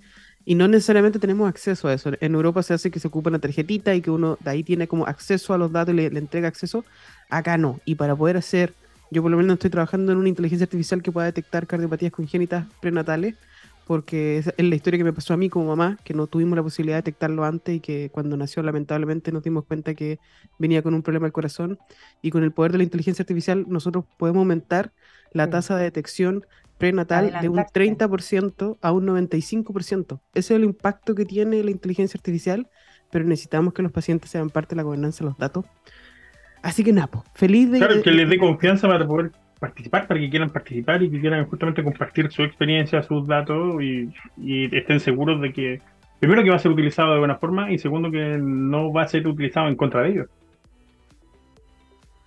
y no necesariamente tenemos acceso a eso. En Europa se hace que se ocupa una tarjetita y que uno de ahí tiene como acceso a los datos y le, entrega acceso. Acá no. Y para poder hacer, yo por lo menos estoy trabajando en una inteligencia artificial que pueda detectar cardiopatías congénitas prenatales, porque es la historia que me pasó a mí como mamá, que no tuvimos la posibilidad de detectarlo antes y que cuando nació lamentablemente nos dimos cuenta que venía con un problema del corazón. Y con el poder de la inteligencia artificial nosotros podemos aumentar la tasa de detección prenatal de un 30% a un 95%. Ese es el impacto que tiene la inteligencia artificial, pero necesitamos que los pacientes sean parte de la gobernanza de los datos. Así que Napo, feliz de... Claro, que les dé confianza para poder participar, para que quieran participar y que quieran justamente compartir su experiencia, sus datos y, estén seguros de que, primero que va a ser utilizado de buena forma y segundo que no va a ser utilizado en contra de ellos.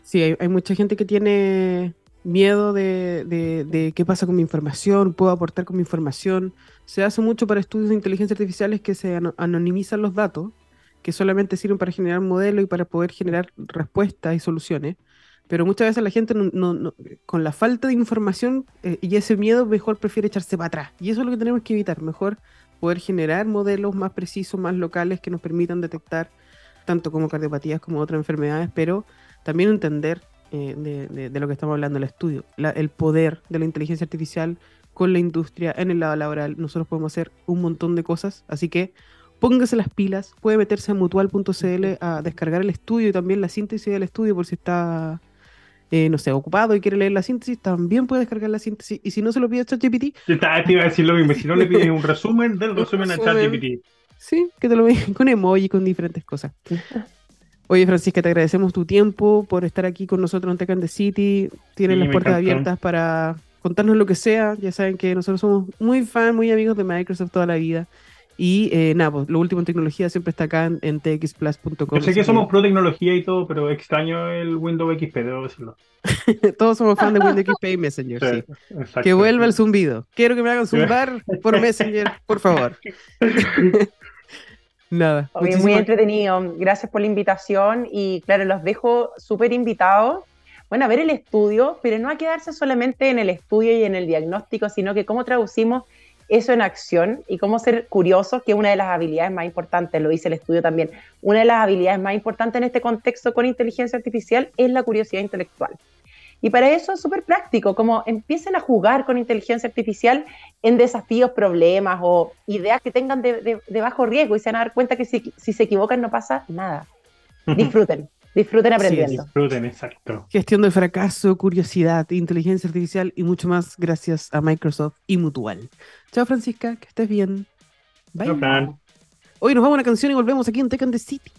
Sí, hay mucha gente que tiene miedo de, qué pasa con mi información, puedo aportar con mi información. Se hace mucho para estudios de inteligencia artificiales que se anonimizan los datos, que solamente sirven para generar modelos y para poder generar respuestas y soluciones. Pero muchas veces la gente, con la falta de información eh, y ese miedo, mejor prefiere echarse para atrás. Y eso es lo que tenemos que evitar. Mejor poder generar modelos más precisos, más locales, que nos permitan detectar tanto como cardiopatías como otras enfermedades, pero también entender eh, de, lo que estamos hablando, el estudio, el poder de la inteligencia artificial con la industria en el lado laboral. Nosotros podemos hacer un montón de cosas, así que póngase las pilas, puede meterse a mutual.cl a descargar el estudio y también la síntesis del estudio por si está, eh, no sé, ocupado y quiere leer la síntesis, también puede descargar la síntesis. Y si no se lo pide a ChatGPT... Te iba a decir lo mismo, si no le pide un resumen del resumen a ChatGPT. Sí, que te lo con emoji, con diferentes cosas. Oye, Francisca, te agradecemos tu tiempo por estar aquí con nosotros en Tech the City. Tienen Sí, las puertas encantó. abiertas para contarnos lo que sea. Ya saben que nosotros somos muy fan, muy amigos de Microsoft toda la vida. Y eh, nada, pues, lo último en tecnología siempre está acá en, en txplus.com. Yo sé que somos pro tecnología y todo, pero extraño el Windows XP, debo decirlo. todos somos fan de Windows XP y Messenger, sí. Sí. Que vuelva el zumbido. Quiero que me hagan zumbar por Messenger, por favor. Nada. Oye, muy entretenido. Gracias por la invitación y claro, los dejo súper invitados. Bueno, a ver el estudio, pero no a quedarse solamente en el estudio y en el diagnóstico, sino que cómo traducimos eso en acción y cómo ser curiosos, que es una de las habilidades más importantes, lo dice el estudio también, una de las habilidades más importantes en este contexto con inteligencia artificial es la curiosidad intelectual. Y para eso es súper práctico, como empiecen a jugar con inteligencia artificial en desafíos, problemas o ideas que tengan de, de- de bajo riesgo y se van a dar cuenta que si, si se equivocan no pasa nada. Disfruten, disfruten aprendiendo. Disfruten, exacto. Gestión del fracaso, curiosidad, inteligencia artificial y mucho más gracias a Microsoft y Mutual. Chao Francisca, que estés bien. Bye. Hoy nos vamos a una canción y volvemos aquí en Tech and the City.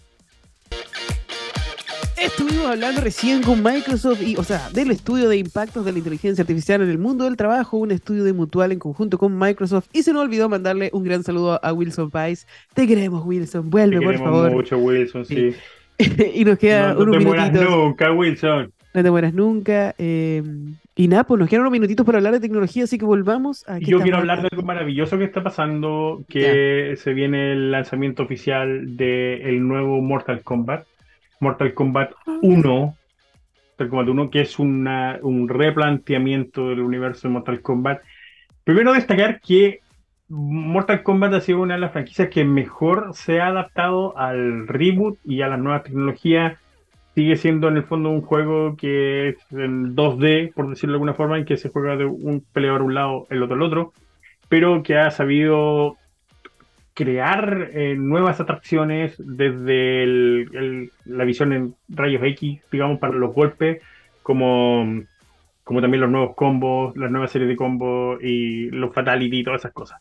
Estuvimos hablando recién con Microsoft y, o sea, del estudio de impactos de la inteligencia artificial en el mundo del trabajo, un estudio de Mutual en conjunto con Microsoft. Y se nos olvidó mandarle un gran saludo a Wilson Pais. Te queremos, Wilson. Te Vuelve, por queremos favor. mucho, Wilson, sí. y nos quedan No, no unos te mueras nunca, Wilson. No te mueras nunca. eh, y nada, pues nos quedan unos minutitos para hablar de tecnología, así que volvamos a. Y ¿qué yo quiero hablar de algo maravilloso que está pasando, que se viene el lanzamiento oficial del nuevo Mortal Kombat. Mortal Kombat 1. Mortal Kombat 1, que es una, un replanteamiento del universo de Mortal Kombat. Primero destacar que Mortal Kombat ha sido una de las franquicias que mejor se ha adaptado al reboot y a las nuevas tecnologías. Sigue siendo en el fondo un juego que es en 2D, por decirlo de alguna forma, en que se juega de un peleador a un lado, el otro al otro, pero que ha sabido crear eh, nuevas atracciones desde el- el- la visión en rayos X, digamos, para los golpes, como, como también los nuevos combos, las nuevas series de combos y los fatality y todas esas cosas.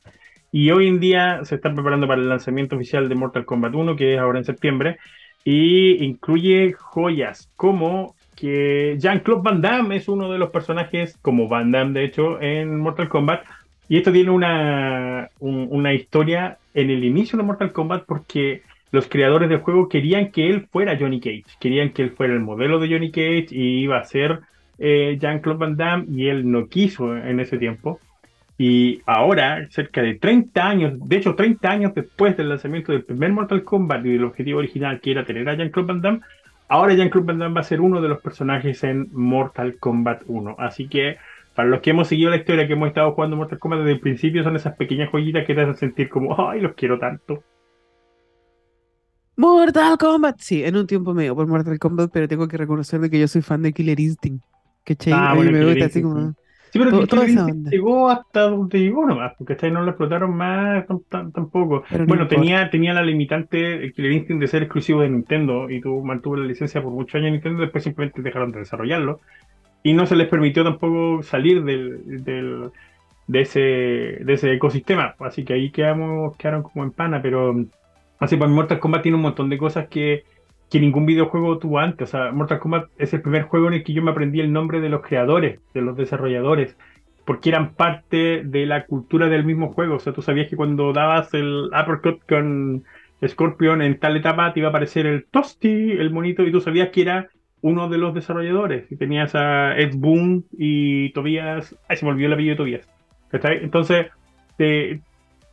Y hoy en día se están preparando para el lanzamiento oficial de Mortal Kombat 1, que es ahora en septiembre, y incluye joyas como que Jean-Claude Van Damme es uno de los personajes, como Van Damme de hecho, en Mortal Kombat. Y esto tiene una, un- una historia en el inicio de Mortal Kombat porque los creadores del juego querían que él fuera Johnny Cage, querían que él fuera el modelo de Johnny Cage y iba a ser eh, Jean-Claude Van Damme y él no quiso en ese tiempo. Y ahora, cerca de 30 años, de hecho 30 años después del lanzamiento del primer Mortal Kombat y del objetivo original que era tener a Jean-Claude Van Damme, ahora Jean-Claude Van Damme va a ser uno de los personajes en Mortal Kombat 1. Así que para los que hemos seguido la historia, que hemos estado jugando Mortal Kombat desde el principio, son esas pequeñas joyitas que te hacen sentir como, ay, los quiero tanto. Mortal Kombat. Sí, en un tiempo medio por Mortal Kombat, pero tengo que reconocer de que yo soy fan de Killer Instinct. ¿Cachai? Ah, bueno, me gusta así como. Sí, pero Todo- que llegó hasta donde llegó nomás, porque hasta ahí no lo explotaron más tam- tam- tampoco. Pero bueno, tenía, tenía la limitante el Killer Instinct de ser exclusivo de Nintendo y tuvo, mantuvo la licencia por muchos años en Nintendo, después simplemente dejaron de desarrollarlo y no se les permitió tampoco salir del, del- de, ese, de ese ecosistema. Así que ahí quedamos, quedaron como en pana, pero así pues Mortal Kombat tiene un montón de cosas que, que ningún videojuego tuvo antes. O sea, Mortal Kombat es el primer juego en el que yo me aprendí el nombre de los creadores, de los desarrolladores, porque eran parte de la cultura del mismo juego. O sea, tú sabías que cuando dabas el uppercut con Scorpion en tal etapa te iba a aparecer el Toasty, el monito, y tú sabías que era uno de los desarrolladores. Y tenías a Ed Boon y Tobias. Ay, se me olvidó el apellido de Tobias. Entonces, eh,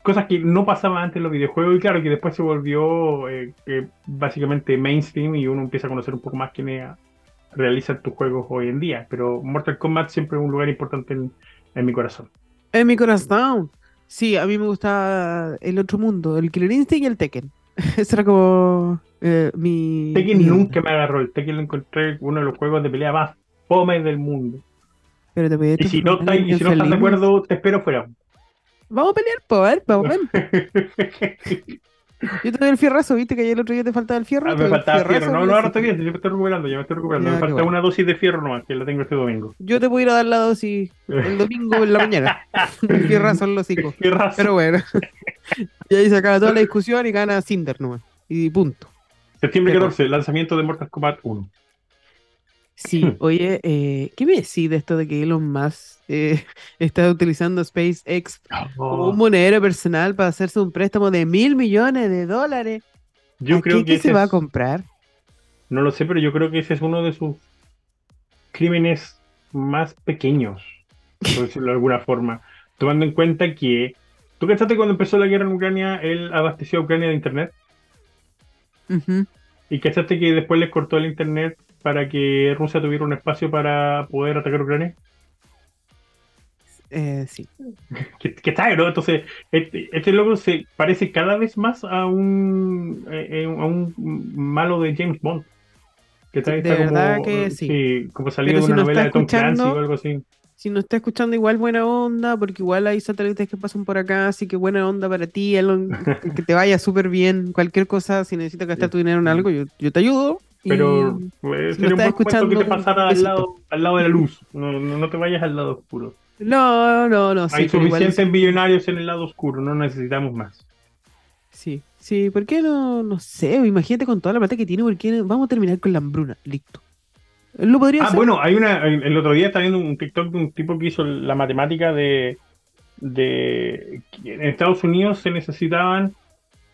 cosas que no pasaban antes en los videojuegos y claro que después se volvió eh, básicamente mainstream y uno empieza a conocer un poco más quiénes realizan tus juegos hoy en día. Pero Mortal Kombat siempre es un lugar importante en, en mi corazón. En mi corazón. Sí, a mí me gusta el otro mundo, el Killer Instinct y el Tekken. Ese era como eh, mi. Tekken mi nunca me agarró. El Tekken lo encontré uno de los juegos de pelea más fome del mundo. Pero te puedes Y si no, en y si no estás de acuerdo, te espero fuera. Vamos a pelear, po, a ver, vamos, ven. Yo te doy el fierrazo, viste que ayer el otro día te faltaba el fierro. Ah, me faltaba fierrazo, fierro. No, no, ahora estoy bien. Yo me estoy recuperando. Ya me estoy recuperando. Ya, me falta bueno. una dosis de fierro nomás, que la tengo este domingo. Yo te puedo ir a dar la dosis el domingo en la mañana. El fierrazo en los. Fierrazo. Pero bueno. Y ahí se acaba toda la discusión y gana Cinder nomás. Y punto. Septiembre Pero- 14, lanzamiento de Mortal Kombat 1. Sí, oye, eh, ¿qué me decís de esto de que Elon Musk eh, está utilizando SpaceX como Oh, un monedero personal para hacerse un préstamo de mil millones de dólares? yo ¿A creo qué, que qué se va a comprar? no lo sé, pero yo creo que ese es uno de sus crímenes más pequeños, por decirlo de alguna forma, tomando en cuenta que ¿Tú pensaste cuando empezó la guerra en Ucrania, él abasteció a Ucrania de internet? Ujú. ¿Y cachaste que después les cortó el internet para que Rusia tuviera un espacio para poder atacar Ucrania? Eh, sí. que, que está, ¿no? Entonces, este, este loco se parece cada vez más a un, eh, eh, a un malo de James Bond. Que está, De está verdad como, que eh, sí. como salido de si una no novela de Tom Clancy o algo así. Si no está escuchando, igual buena onda, porque igual hay satélites que pasan por acá, así que buena onda para ti, Elon, que te vaya súper bien. Cualquier cosa, si necesitas gastar tu dinero en algo, yo, yo te ayudo. Pero eh, sería un buen escuchando, que te pasara al lado, al lado de la luz. No, no, no te vayas al lado oscuro. No, no, no, sí, Hay igual suficientes billonarios en el lado oscuro, no necesitamos más. Sí, sí, ¿por qué no? No sé, imagínate con toda la plata que tiene, ¿por qué no? Vamos a terminar con la hambruna, listo. Él lo podría Ah, hacer. bueno, hay una. El otro día estaba viendo un TikTok de un tipo que hizo la matemática de. de en Estados Unidos se necesitaban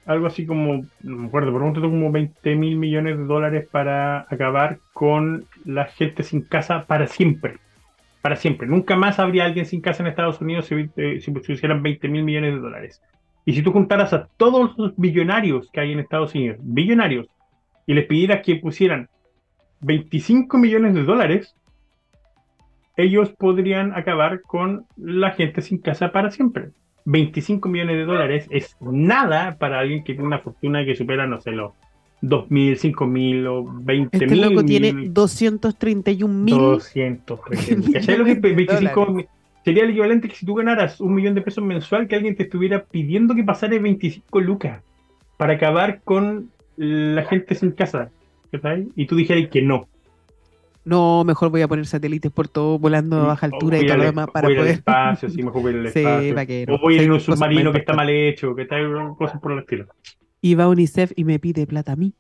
algo así como. No me acuerdo, pero un total como 20 mil millones de dólares para acabar con la gente sin casa para siempre. Para siempre. Nunca más habría alguien sin casa en Estados Unidos si, eh, si se hicieran 20 mil millones de dólares. Y si tú juntaras a todos los billonarios que hay en Estados Unidos, billonarios, y les pidieras que pusieran 25 millones de dólares, ellos podrían acabar con la gente sin casa para siempre. 25 millones de dólares es nada para alguien que tiene una fortuna que supera, no sé, los 2.000, 5.000 o 20.000. este loco tiene mil, 231 mil. 200, 300. ¿Cachai lo que es millones de 25 dólares. mil? Sería el equivalente que si tú ganaras un millón de pesos mensual, que alguien te estuviera pidiendo que pasara 25 lucas para acabar con la gente sin casa. Y tú dijeras que no. No, mejor voy a poner satélites por todo volando a baja altura y todo lo al- demás para voy al poder. espacio, sí, mejor voy al Sí, espacio. para que no. O voy en Sí, un submarino que está mal hecho, que está cosas por el estilo. Y va UNICEF y me pide plata a mí.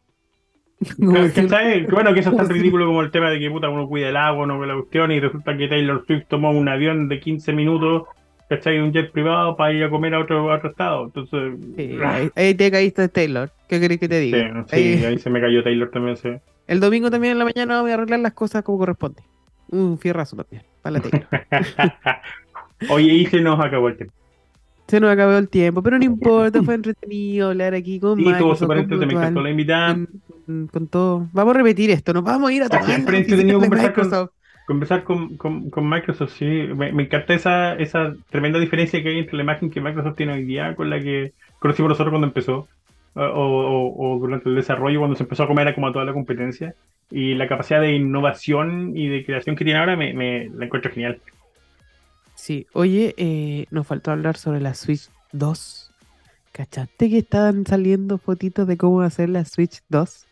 Claro, ¿cachai? Que Bueno, que eso es tan Sí. ridículo como el tema de que puta uno cuida el agua, no ve la cuestión, y resulta que Taylor Swift tomó un avión de 15 minutos, ¿cachai? Un jet privado para ir a comer a otro, a otro estado. Entonces, sí, ah, ahí, ahí te caíste, Taylor. ¿Qué querés que te sí, diga? sí, Ahí- ahí se me cayó Taylor también. Sí. El domingo también en la mañana voy a arreglar las cosas como corresponde. Un fierrazo también, para la. Oye, y se nos acabó el tiempo. Se nos acabó el tiempo, pero no importa, fue entretenido hablar aquí con Sí, estuvo súper entretenido, me encantó la invitada. con, con todo. Vamos a repetir esto, nos vamos a ir a tomar siempre entretenido conversar con-. Conversar con, con, con Microsoft, sí. Me, me encanta esa, esa tremenda diferencia que hay entre la imagen que Microsoft tiene hoy día con la que conocimos nosotros cuando empezó, o, durante el desarrollo, cuando se empezó a comer a como toda la competencia. Y la capacidad de innovación y de creación que tiene ahora me, me la encuentro genial. Sí, oye, eh, nos faltó hablar sobre la Switch 2. ¿Cachaste que estaban saliendo fotitos de cómo hacer la Switch 2?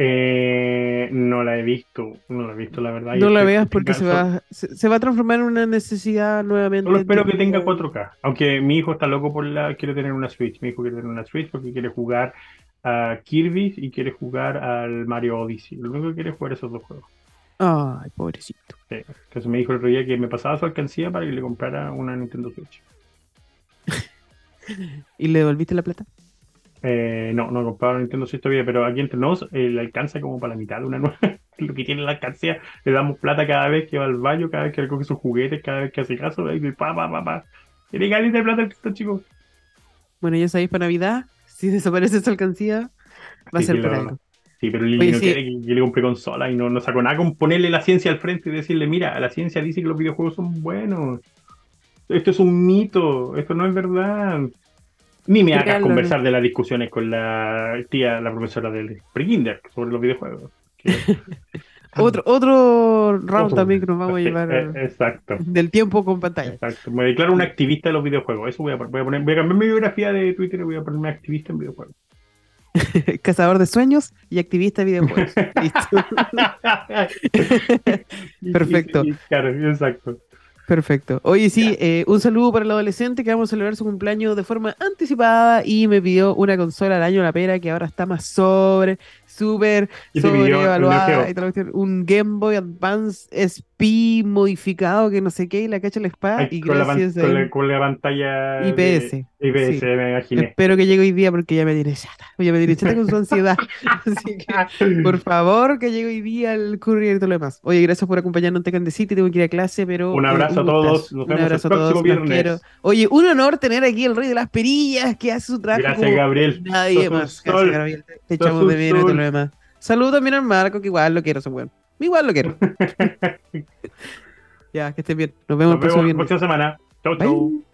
Eh, no la he visto, no la he visto, la verdad. No la veas que porque se va, se, se va a transformar en una necesidad nuevamente. Solo espero que tenga 4K. Aunque mi hijo está loco por la. Quiere tener una Switch. Mi hijo quiere tener una Switch porque quiere jugar a Kirby y quiere jugar al Mario Odyssey. Lo único que quiere es jugar esos dos juegos. Ay, pobrecito. Sí. Entonces me dijo el otro día que me pasaba su alcancía para que le comprara una Nintendo Switch. ¿Y le devolviste la plata? Eh, no, no he comprado una Nintendo Switch todavía, pero aquí entre nos eh, le alcanza como para la mitad de una nueva. Lo que tiene la alcancía, le damos plata cada vez que va al baño, cada vez que recoge sus juguetes, cada vez que hace caso, y pa, pa, pa, pa. Tiene caleta de plata estos chicos. Bueno, ya sabéis, para Navidad, si desaparece esa alcancía, va a ser lo- algo. Sí, pero Lili Oye, no sí. quiere que, que le compre consola y no, no sacó nada con ponerle la ciencia al frente y decirle, mira, la ciencia dice que los videojuegos son buenos. Esto es un mito, esto no es verdad. Ni me hagas conversar de las discusiones con la tía, la profesora del prekinder sobre los videojuegos. Que- Otro, otro round Otro. también que nos vamos a llevar eh, Exacto. del tiempo con pantalla. Exacto. Me declaro un activista de los videojuegos. Eso voy a, voy a poner. Voy a cambiar mi biografía de Twitter y voy a ponerme activista en videojuegos. Cazador de sueños y activista de videojuegos. Listo. Perfecto. Y- y- claro, exacto. Perfecto. Oye, sí, eh, un saludo para el adolescente que vamos a celebrar su cumpleaños de forma anticipada y me pidió una consola al año la pera que ahora está más sobre, súper te sobrevaluada y. Un Game Boy Advance SP modificado que no sé qué y la cacha la espada Ay, y con, la, gracias a con, él- la, con la pantalla de- IPS, IPS, sí. me imaginé. Espero que llegue hoy día porque ya me tiene chata. Ya me tiene chata con su ansiedad. Así que, por favor, que llegue hoy día el courier y todo lo demás. Oye, gracias por acompañarnos en de City. Tengo que ir a clase, pero. Un eh, abrazo a todos. Un el abrazo a todos. viernes. Oye, un honor tener aquí el rey de las perillas que hace su trabajo. Gracias, Gabriel. Nadie Sos más. Gracias, Gabriel. Te echamos de menos y sol. lo demás. Saludos también al Marco, que igual lo quiero, ese weón. Igual lo quiero. ya, que estén bien. Nos vemos Nos el próximo vemos la próxima semana. Chau, Bye. chau.